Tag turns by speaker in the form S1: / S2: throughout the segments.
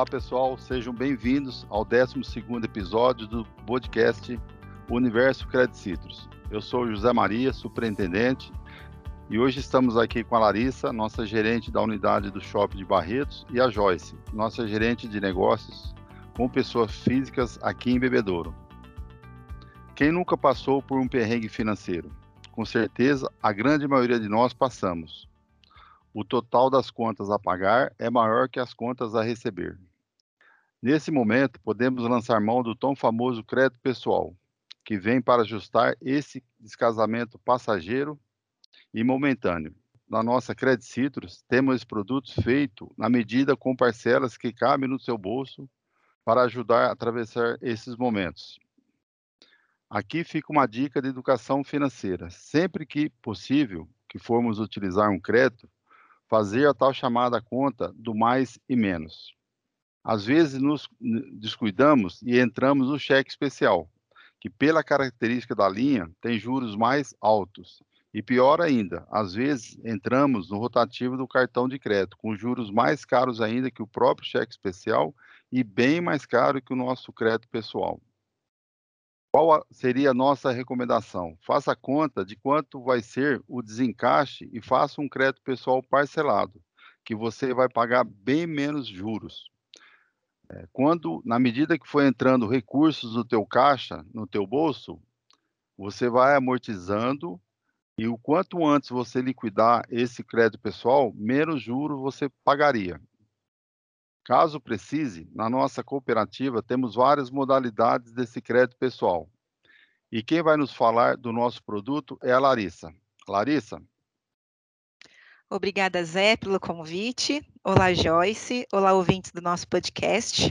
S1: Olá pessoal, sejam bem-vindos ao 12 episódio do podcast Universo Credit Citrus. Eu sou José Maria, superintendente, e hoje estamos aqui com a Larissa, nossa gerente da unidade do Shopping de Barretos, e a Joyce, nossa gerente de negócios com pessoas físicas aqui em Bebedouro. Quem nunca passou por um perrengue financeiro? Com certeza, a grande maioria de nós passamos o total das contas a pagar é maior que as contas a receber. Nesse momento, podemos lançar mão do tão famoso crédito pessoal, que vem para ajustar esse descasamento passageiro e momentâneo. Na nossa Credit Citrus, temos esse produto feito na medida com parcelas que cabem no seu bolso para ajudar a atravessar esses momentos. Aqui fica uma dica de educação financeira. Sempre que possível, que formos utilizar um crédito, fazer a tal chamada conta do mais e menos. Às vezes nos descuidamos e entramos no cheque especial, que pela característica da linha tem juros mais altos. E pior ainda, às vezes entramos no rotativo do cartão de crédito, com juros mais caros ainda que o próprio cheque especial e bem mais caro que o nosso crédito pessoal. Qual seria a nossa recomendação? Faça conta de quanto vai ser o desencaixe e faça um crédito pessoal parcelado, que você vai pagar bem menos juros. É, quando, na medida que for entrando recursos do teu caixa, no teu bolso, você vai amortizando e o quanto antes você liquidar esse crédito pessoal, menos juros você pagaria. Caso precise, na nossa cooperativa temos várias modalidades desse crédito pessoal. E quem vai nos falar do nosso produto é a Larissa. Larissa?
S2: Obrigada, Zé, pelo convite. Olá, Joyce. Olá, ouvintes do nosso podcast.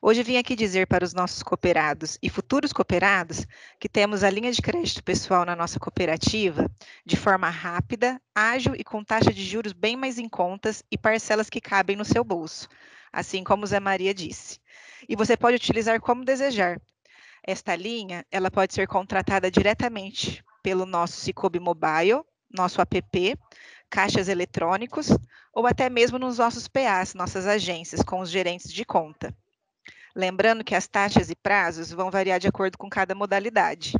S2: Hoje vim aqui dizer para os nossos cooperados e futuros cooperados que temos a linha de crédito pessoal na nossa cooperativa de forma rápida, ágil e com taxa de juros bem mais em contas e parcelas que cabem no seu bolso assim como Zé Maria disse. E você pode utilizar como desejar. Esta linha, ela pode ser contratada diretamente pelo nosso Cicobi Mobile, nosso app, caixas eletrônicos ou até mesmo nos nossos PAs, nossas agências, com os gerentes de conta. Lembrando que as taxas e prazos vão variar de acordo com cada modalidade,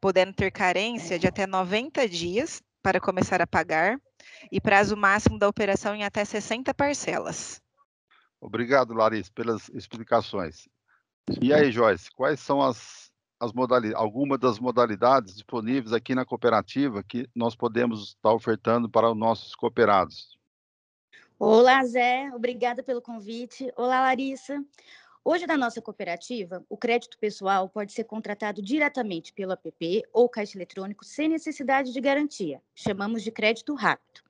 S2: podendo ter carência de até 90 dias para começar a pagar e prazo máximo da operação em até 60 parcelas.
S1: Obrigado, Larissa, pelas explicações. E aí, Joyce, quais são as, as modalidades, algumas das modalidades disponíveis aqui na cooperativa que nós podemos estar ofertando para os nossos cooperados?
S3: Olá, Zé, obrigada pelo convite. Olá, Larissa. Hoje, na nossa cooperativa, o crédito pessoal pode ser contratado diretamente pelo app ou caixa eletrônico sem necessidade de garantia. Chamamos de crédito rápido.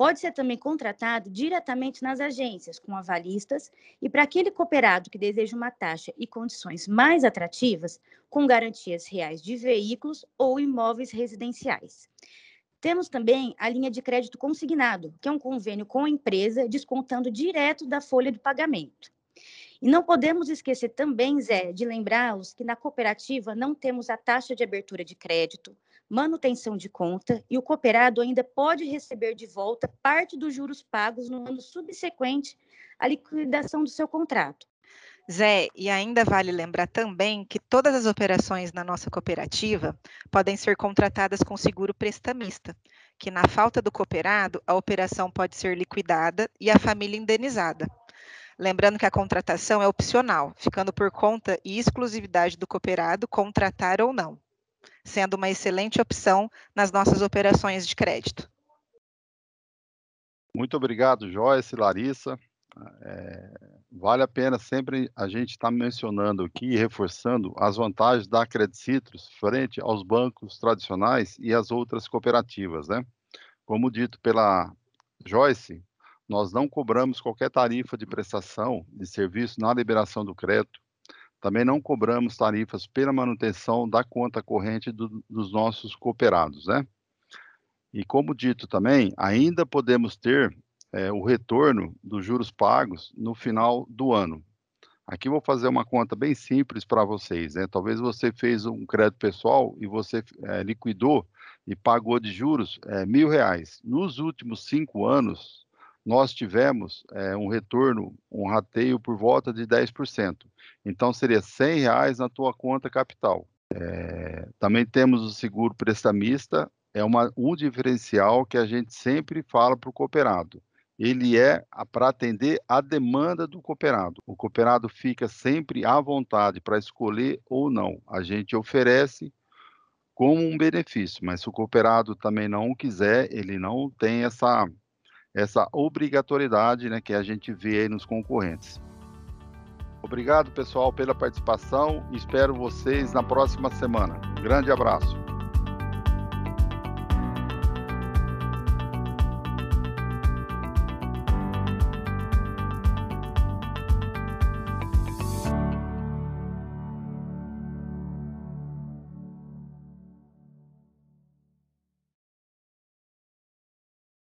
S3: Pode ser também contratado diretamente nas agências, com avalistas, e para aquele cooperado que deseja uma taxa e condições mais atrativas, com garantias reais de veículos ou imóveis residenciais. Temos também a linha de crédito consignado, que é um convênio com a empresa descontando direto da folha de pagamento. E não podemos esquecer também, Zé, de lembrá-los que na cooperativa não temos a taxa de abertura de crédito, manutenção de conta e o cooperado ainda pode receber de volta parte dos juros pagos no ano subsequente à liquidação do seu contrato.
S2: Zé, e ainda vale lembrar também que todas as operações na nossa cooperativa podem ser contratadas com seguro prestamista, que na falta do cooperado, a operação pode ser liquidada e a família indenizada. Lembrando que a contratação é opcional, ficando por conta e exclusividade do cooperado contratar ou não sendo uma excelente opção nas nossas operações de crédito.
S1: Muito obrigado, Joyce, Larissa. É, vale a pena sempre a gente estar tá mencionando aqui e reforçando as vantagens da Credit Citrus frente aos bancos tradicionais e às outras cooperativas, né? Como dito pela Joyce, nós não cobramos qualquer tarifa de prestação de serviço na liberação do crédito, também não cobramos tarifas pela manutenção da conta corrente do, dos nossos cooperados, né? E como dito também, ainda podemos ter é, o retorno dos juros pagos no final do ano. Aqui vou fazer uma conta bem simples para vocês, né? Talvez você fez um crédito pessoal e você é, liquidou e pagou de juros é, mil reais. Nos últimos cinco anos, nós tivemos é, um retorno, um rateio por volta de 10%. Então, seria 100 reais na tua conta capital. É, também temos o seguro prestamista, é uma, um diferencial que a gente sempre fala para o cooperado. Ele é para atender a demanda do cooperado. O cooperado fica sempre à vontade para escolher ou não. A gente oferece como um benefício, mas se o cooperado também não quiser, ele não tem essa, essa obrigatoriedade né, que a gente vê aí nos concorrentes. Obrigado, pessoal, pela participação. Espero vocês na próxima semana. Grande abraço.